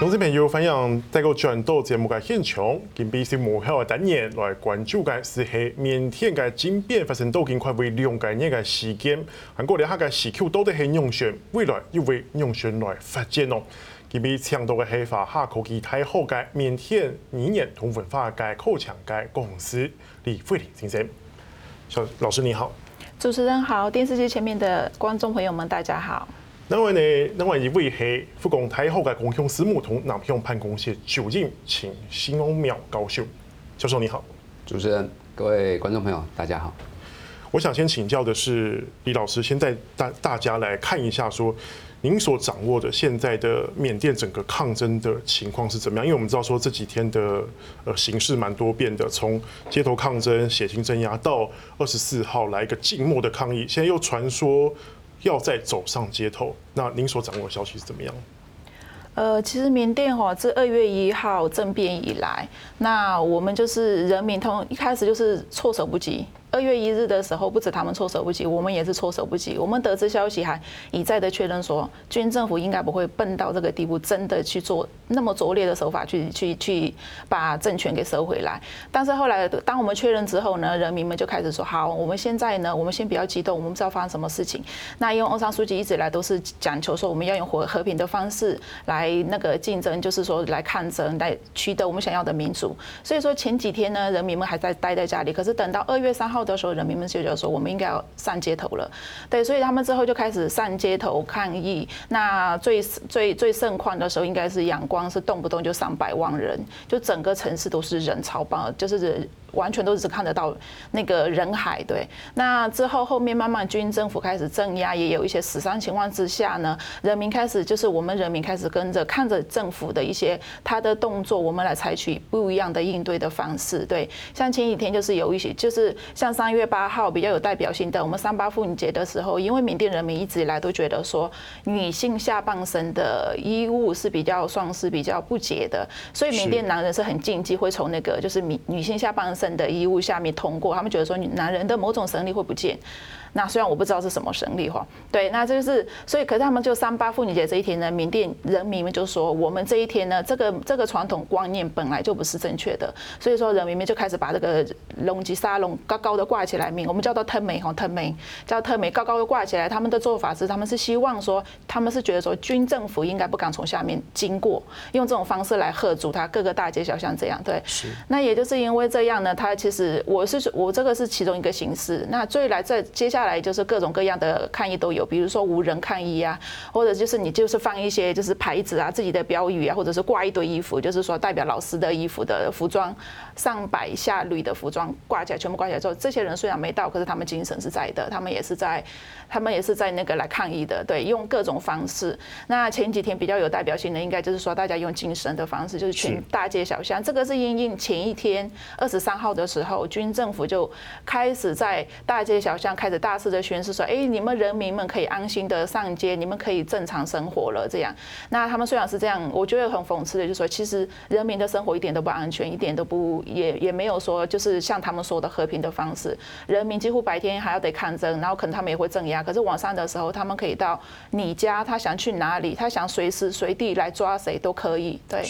同时朋友分享带个转到节目嘅现场，今比是幕后嘅单元来关注嘅是系缅甸嘅政变发生到近快为两个月嘅时间，韩国两下嘅时区到底系用选未来又会用选来发展咯。今比抢到嘅系华夏科技太好嘅缅甸语言同文化嘅口腔嘅公司李慧玲先生，小老师你好，主持人好，电视机前面的观众朋友们大家好。另外呢，另外一位系复工太后嘅共享私募同南向办公室主任请新欧苗教授，教授你好，主持人各位观众朋友大家好。我想先请教的是李老师，先带大大家来看一下，说您所掌握的现在的缅甸整个抗争的情况是怎么样？因为我们知道说这几天的呃形势蛮多变的，从街头抗争、血腥镇压到二十四号来一个静默的抗议，现在又传说。要再走上街头，那您所掌握的消息是怎么样？呃，其实缅甸哈自二月一号政变以来，那我们就是人民通一开始就是措手不及。二月一日的时候，不止他们措手不及，我们也是措手不及。我们得知消息还一再的确认说，军政府应该不会笨到这个地步，真的去做那么拙劣的手法去去去把政权给收回来。但是后来，当我们确认之后呢，人民们就开始说：好，我们现在呢，我们先不要激动，我们不知道发生什么事情。那因为翁山书记一直来都是讲求说，我们要用和和平的方式来那个竞争，就是说来抗争，来取得我们想要的民主。所以说前几天呢，人民们还在待在家里，可是等到二月三号。的时候，人民们就觉得说，我们应该要上街头了，对，所以他们之后就开始上街头抗议。那最最最盛况的时候，应该是阳光，是动不动就上百万人，就整个城市都是人潮爆，就是人。完全都只看得到那个人海，对。那之后后面慢慢军政府开始镇压，也有一些死伤情况之下呢，人民开始就是我们人民开始跟着看着政府的一些他的动作，我们来采取不一样的应对的方式，对。像前几天就是有一些，就是像三月八号比较有代表性的，我们三八妇女节的时候，因为缅甸人民一直以来都觉得说女性下半身的衣物是比较算是比较不洁的，所以缅甸男人是很禁忌会从那个就是女女性下半身。的衣物下面通过，他们觉得说，男人的某种神力会不见。那虽然我不知道是什么神力哈，对，那这就是所以，可是他们就三八妇女节这一天呢，缅甸人民们就说，我们这一天呢，这个这个传统观念本来就不是正确的，所以说人民们就开始把这个龙吉沙龙高高的挂起来，名我们叫做特美哈特美，叫特美高高的挂起来。他们的做法是，他们是希望说，他们是觉得说，军政府应该不敢从下面经过，用这种方式来吓阻他各个大街小巷这样，对。是。那也就是因为这样呢，他其实我是我这个是其中一个形式。那最来在接下来。下来就是各种各样的抗议都有，比如说无人抗议啊，或者就是你就是放一些就是牌子啊、自己的标语啊，或者是挂一堆衣服，就是说代表老师的衣服的服装，上百下旅的服装挂起来，全部挂起来之后，这些人虽然没到，可是他们精神是在的，他们也是在，他们也是在那个来抗议的，对，用各种方式。那前几天比较有代表性的，应该就是说大家用精神的方式，就是全大街小巷，这个是因应前一天二十三号的时候，军政府就开始在大街小巷开始大。肆的宣示说：“哎，你们人民们可以安心的上街，你们可以正常生活了。”这样，那他们虽然是这样，我觉得很讽刺的，就是说，其实人民的生活一点都不安全，一点都不也也没有说，就是像他们说的和平的方式。人民几乎白天还要得抗争，然后可能他们也会镇压，可是晚上的时候，他们可以到你家，他想去哪里，他想随时随地来抓谁都可以。对，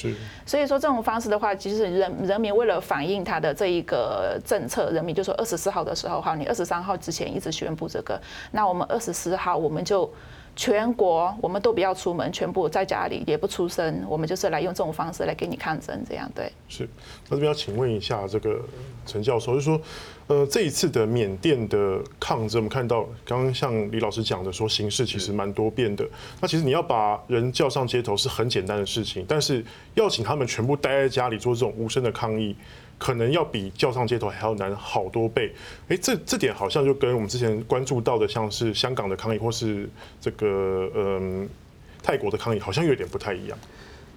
所以说这种方式的话，其实人人民为了反映他的这一个政策，人民就说二十四号的时候，好，你二十三号之前一直宣。宣布这个，那我们二十四号我们就全国我们都不要出门，全部在家里也不出声，我们就是来用这种方式来给你抗争，这样对。是，那这边要请问一下这个陈教授，就是说，呃，这一次的缅甸的抗争，我们看到刚刚像李老师讲的，说形势其实蛮多变的。那其实你要把人叫上街头是很简单的事情，但是要请他们全部待在家里做这种无声的抗议。可能要比叫上街头还要难好多倍，哎，这这点好像就跟我们之前关注到的，像是香港的抗议或是这个嗯泰国的抗议，好像有点不太一样。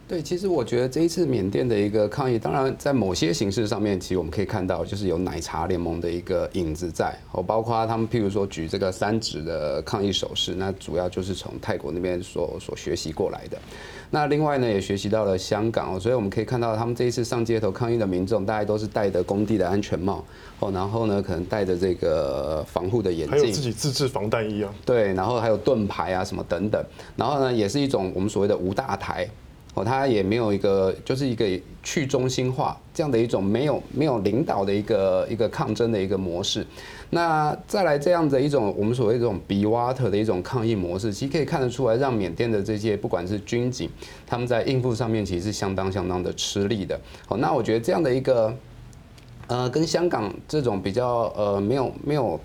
对，其实我觉得这一次缅甸的一个抗议，当然在某些形式上面，其实我们可以看到，就是有奶茶联盟的一个影子在，哦，包括他们譬如说举这个三指的抗议手势，那主要就是从泰国那边所所学习过来的。那另外呢，也学习到了香港哦，所以我们可以看到，他们这一次上街头抗议的民众，大概都是戴着工地的安全帽哦，然后呢，可能戴着这个防护的眼镜，还有自己自制防弹衣啊，对，然后还有盾牌啊什么等等，然后呢，也是一种我们所谓的无大台。哦，它也没有一个就是一个去中心化这样的一种没有没有领导的一个一个抗争的一个模式。那再来这样的一种我们所谓这种 be water 的一种抗议模式，其实可以看得出来，让缅甸的这些不管是军警，他们在应付上面其实是相当相当的吃力的。好，那我觉得这样的一个呃，跟香港这种比较呃没有没有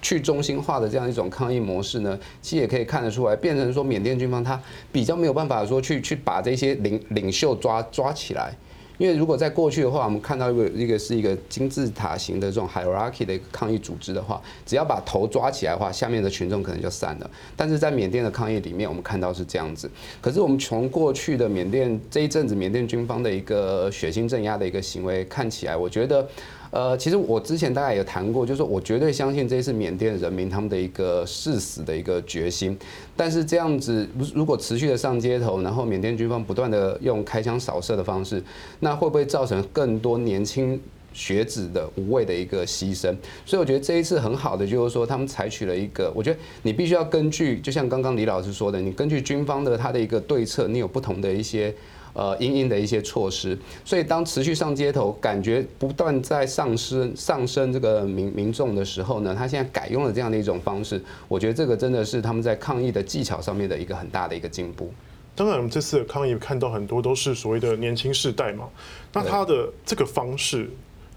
去中心化的这样一种抗议模式呢，其实也可以看得出来，变成说缅甸军方他比较没有办法说去去把这些领领袖抓抓起来。因为如果在过去的话，我们看到一个一个是一个金字塔型的这种 hierarchy 的一个抗议组织的话，只要把头抓起来的话，下面的群众可能就散了。但是在缅甸的抗议里面，我们看到是这样子。可是我们从过去的缅甸这一阵子缅甸军方的一个血腥镇压的一个行为看起来，我觉得。呃，其实我之前大概也谈过，就是说我绝对相信这一次缅甸人民他们的一个誓死的一个决心。但是这样子，如如果持续的上街头，然后缅甸军方不断的用开枪扫射的方式，那会不会造成更多年轻学子的无谓的一个牺牲？所以我觉得这一次很好的就是说，他们采取了一个，我觉得你必须要根据，就像刚刚李老师说的，你根据军方的他的一个对策，你有不同的一些。呃，因应的一些措施，所以当持续上街头，感觉不断在上升上升这个民民众的时候呢，他现在改用了这样的一种方式，我觉得这个真的是他们在抗议的技巧上面的一个很大的一个进步。当然，我们这次的抗议看到很多都是所谓的年轻世代嘛，那他的这个方式。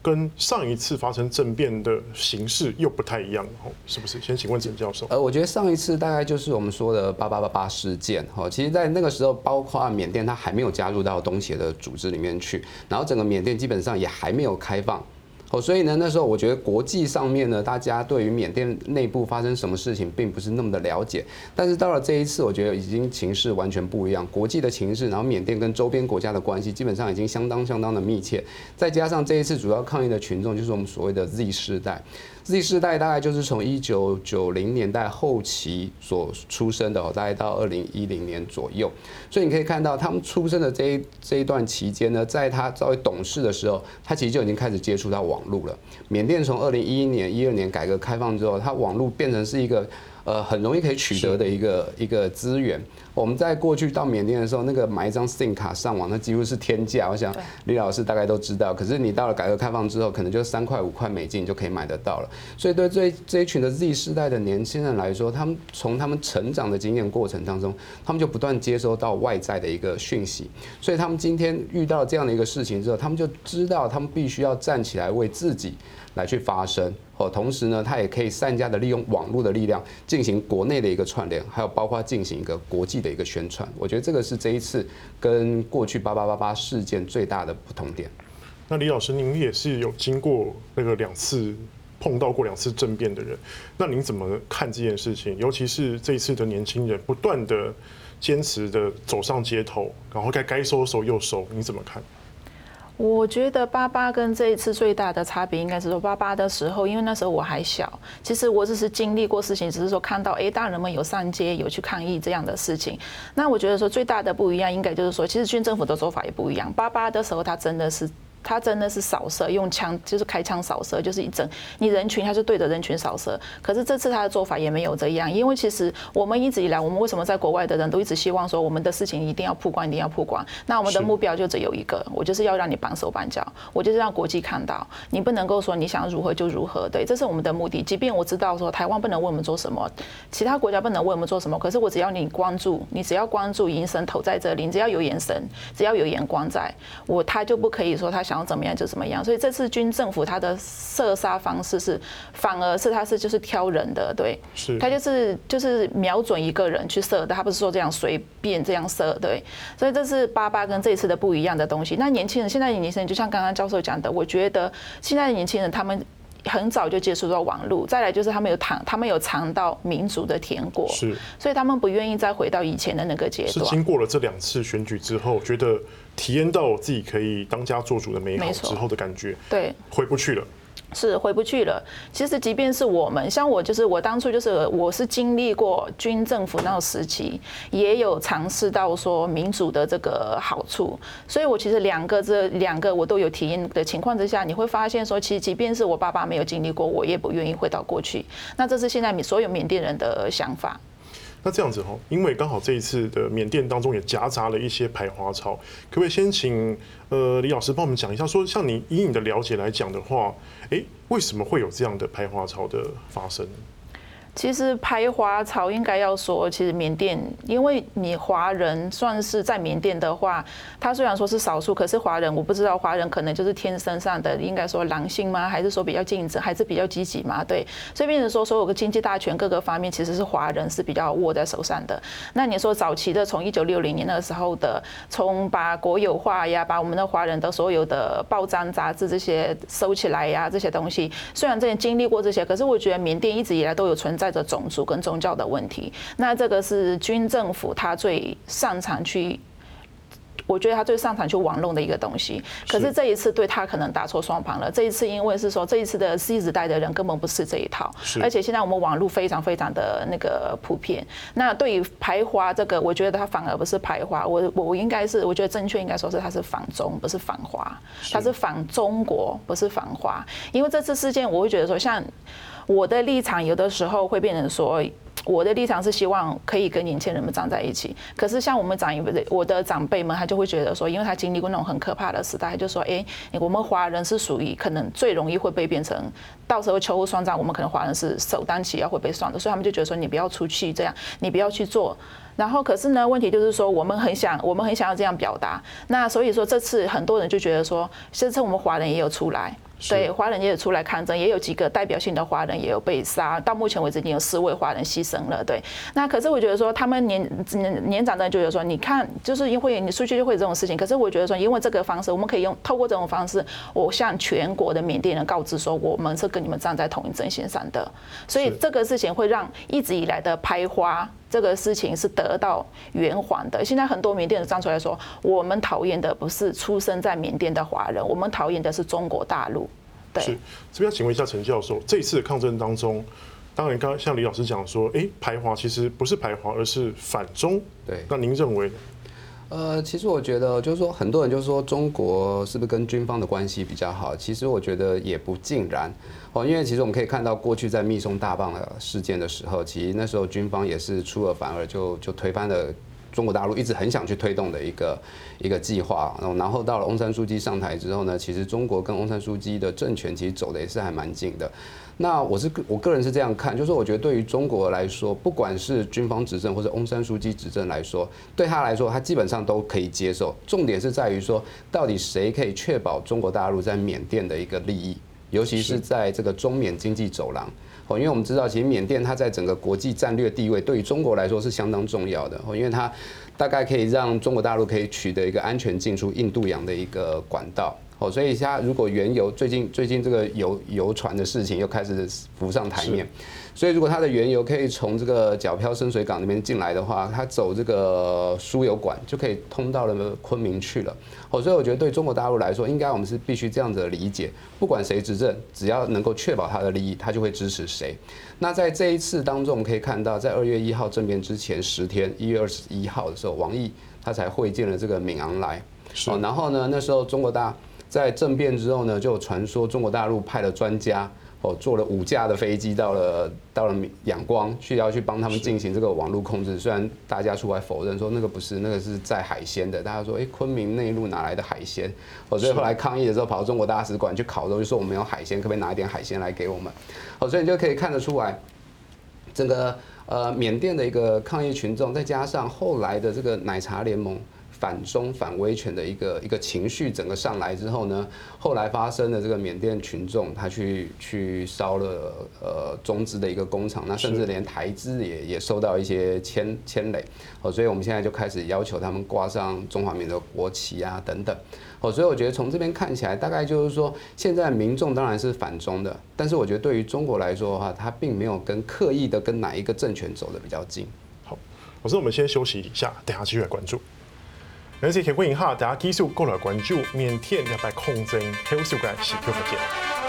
跟上一次发生政变的形式又不太一样，哦，是不是？先请问陈教授。呃，我觉得上一次大概就是我们说的八八八八事件，吼，其实，在那个时候，包括缅甸，它还没有加入到东协的组织里面去，然后整个缅甸基本上也还没有开放。哦，所以呢，那时候我觉得国际上面呢，大家对于缅甸内部发生什么事情，并不是那么的了解。但是到了这一次，我觉得已经情势完全不一样，国际的情势，然后缅甸跟周边国家的关系，基本上已经相当相当的密切。再加上这一次主要抗议的群众，就是我们所谓的 Z 世代。Z 世代大概就是从一九九零年代后期所出生的哦，大概到二零一零年左右。所以你可以看到，他们出生的这一这一段期间呢，在他稍微懂事的时候，他其实就已经开始接触到网络了。缅甸从二零一一年、一二年改革开放之后，它网络变成是一个呃很容易可以取得的一个一个资源。我们在过去到缅甸的时候，那个买一张 SIM 卡上网，那几乎是天价。我想李老师大概都知道。可是你到了改革开放之后，可能就三块五块美金就可以买得到了。所以对这这一群的 Z 世代的年轻人来说，他们从他们成长的经验过程当中，他们就不断接收到外在的一个讯息。所以他们今天遇到这样的一个事情之后，他们就知道他们必须要站起来为自己来去发声。哦，同时呢，他也可以善加的利用网络的力量进行国内的一个串联，还有包括进行一个国际的一个宣传。我觉得这个是这一次跟过去八八八八事件最大的不同点。那李老师，您也是有经过那个两次碰到过两次政变的人，那您怎么看这件事情？尤其是这一次的年轻人不断的坚持的走上街头，然后该该收的时候又收，你怎么看？我觉得八八跟这一次最大的差别，应该是说八八的时候，因为那时候我还小，其实我只是经历过事情，只是说看到哎，大人们有上街有去抗议这样的事情。那我觉得说最大的不一样，应该就是说，其实军政府的做法也不一样。八八的时候，他真的是。他真的是扫射，用枪就是开枪扫射，就是一整你人群，他就对着人群扫射。可是这次他的做法也没有这样，因为其实我们一直以来，我们为什么在国外的人都一直希望说，我们的事情一定要曝光，一定要曝光。那我们的目标就只有一个，我就是要让你绑手绑脚，我就是让国际看到，你不能够说你想如何就如何。对，这是我们的目的。即便我知道说台湾不能为我们做什么，其他国家不能为我们做什么，可是我只要你关注，你只要关注眼神投在这里，你只要有眼神，只要有眼光在，我他就不可以说他想要怎么样就怎么样。所以这次军政府他的射杀方式是，反而是他是就是挑人的，对，是，他就是就是瞄准一个人去射的，他不是说这样随便这样射，对，所以这是八八跟这次的不一样的东西。那年轻人现在的年轻人，就像刚刚教授讲的，我觉得现在的年轻人他们很早就接触到网络，再来就是他们有尝他们有尝到民族的甜果，是，所以他们不愿意再回到以前的那个阶段。是经过了这两次选举之后，觉得。体验到我自己可以当家做主的美好之后的感觉，对，回不去了，是回不去了。其实，即便是我们，像我，就是我当初就是我是经历过军政府那个时期，也有尝试到说民主的这个好处。所以我其实两个这两个我都有体验的情况之下，你会发现说，其实即便是我爸爸没有经历过，我也不愿意回到过去。那这是现在所有缅甸人的想法。那这样子哈，因为刚好这一次的缅甸当中也夹杂了一些排华潮，可不可以先请呃李老师帮我们讲一下，说像你以你的了解来讲的话，诶，为什么会有这样的排华潮的发生？其实排华潮应该要说，其实缅甸，因为你华人算是在缅甸的话，他虽然说是少数，可是华人我不知道华人可能就是天生上的应该说狼性吗？还是说比较竞争，还是比较积极嘛？对，所以变成说所有的经济大权各个方面其实是华人是比较握在手上的。那你说早期的从一九六零年那个时候的，从把国有化呀，把我们的华人的所有的报章杂志这些收起来呀，这些东西，虽然之前经历过这些，可是我觉得缅甸一直以来都有存带着种族跟宗教的问题，那这个是军政府他最擅长去，我觉得他最擅长去玩弄的一个东西。可是这一次对他可能打错双盘了。这一次因为是说这一次的 Z 时代的人根本不是这一套，而且现在我们网络非常非常的那个普遍。那对于排华这个，我觉得他反而不是排华，我我我应该是我觉得正确应该说是他是反中，不是反华，他是反中国，不是反华。因为这次事件，我会觉得说像。我的立场有的时候会变成说，我的立场是希望可以跟年轻人们站在一起。可是像我们长一辈，我的长辈们，他就会觉得说，因为他经历过那种很可怕的时代，就说，哎，我们华人是属于可能最容易会被变成，到时候秋后算账，我们可能华人是首当其要会被算的，所以他们就觉得说，你不要出去这样，你不要去做。然后可是呢，问题就是说，我们很想，我们很想要这样表达。那所以说，这次很多人就觉得说，这次我们华人也有出来。对，华人也有出来抗争，也有几个代表性的华人也有被杀。到目前为止，已经有四位华人牺牲了。对，那可是我觉得说，他们年年年长的人就觉得说，你看，就是因为你出去就会有这种事情。可是我觉得说，因为这个方式，我们可以用透过这种方式，我向全国的缅甸人告知说，我们是跟你们站在同一阵线上的。所以这个事情会让一直以来的排华。这个事情是得到圆环的。现在很多缅甸人站出来说，我们讨厌的不是出生在缅甸的华人，我们讨厌的是中国大陆。对，是这边要请问一下陈教授，这一次的抗争当中，当然刚刚像李老师讲说，哎，排华其实不是排华，而是反中。对，那您认为？呃，其实我觉得就是说，很多人就是说中国是不是跟军方的关系比较好？其实我觉得也不尽然。哦，因为其实我们可以看到，过去在密松大棒的事件的时候，其实那时候军方也是出尔反尔，就就推翻了中国大陆一直很想去推动的一个一个计划。然后到了翁山书记上台之后呢，其实中国跟翁山书记的政权其实走的也是还蛮近的。那我是我个人是这样看，就是我觉得对于中国来说，不管是军方执政或者翁山书记执政来说，对他来说他基本上都可以接受。重点是在于说，到底谁可以确保中国大陆在缅甸的一个利益？尤其是在这个中缅经济走廊，因为我们知道，其实缅甸它在整个国际战略地位对于中国来说是相当重要的，因为它大概可以让中国大陆可以取得一个安全进出印度洋的一个管道，哦，所以现在如果原油最近最近这个油油船的事情又开始浮上台面。所以，如果它的原油可以从这个角漂深水港那边进来的话，它走这个输油管就可以通到了昆明去了。哦，所以我觉得对中国大陆来说，应该我们是必须这样子的理解：不管谁执政，只要能够确保他的利益，他就会支持谁。那在这一次当中，我们可以看到，在二月一号政变之前十天，一月二十一号的时候，王毅他才会见了这个敏昂莱。哦，然后呢，那时候中国大在政变之后呢，就有传说中国大陆派了专家。哦，坐了五架的飞机到了到了仰光去，要去帮他们进行这个网络控制。虽然大家出来否认说那个不是，那个是在海鲜的。大家说，哎，昆明内陆哪来的海鲜？哦，所以后来抗议的时候跑到中国大使馆去考的时候，就说我们有海鲜，可不可以拿一点海鲜来给我们？哦，所以你就可以看得出来，整个呃缅甸的一个抗议群众，再加上后来的这个奶茶联盟。反中反威权的一个一个情绪整个上来之后呢，后来发生的这个缅甸群众，他去去烧了呃中资的一个工厂，那甚至连台资也也受到一些牵牵累，哦，所以我们现在就开始要求他们挂上中华民国国旗啊等等，哦，所以我觉得从这边看起来，大概就是说，现在民众当然是反中的，但是我觉得对于中国来说的话，他并没有跟刻意的跟哪一个政权走的比较近。好，老师，我们先休息一下，等下继续来关注。而且可以问一下，大家继续过来关注缅甸要不要抗争，还有修改时刻不见。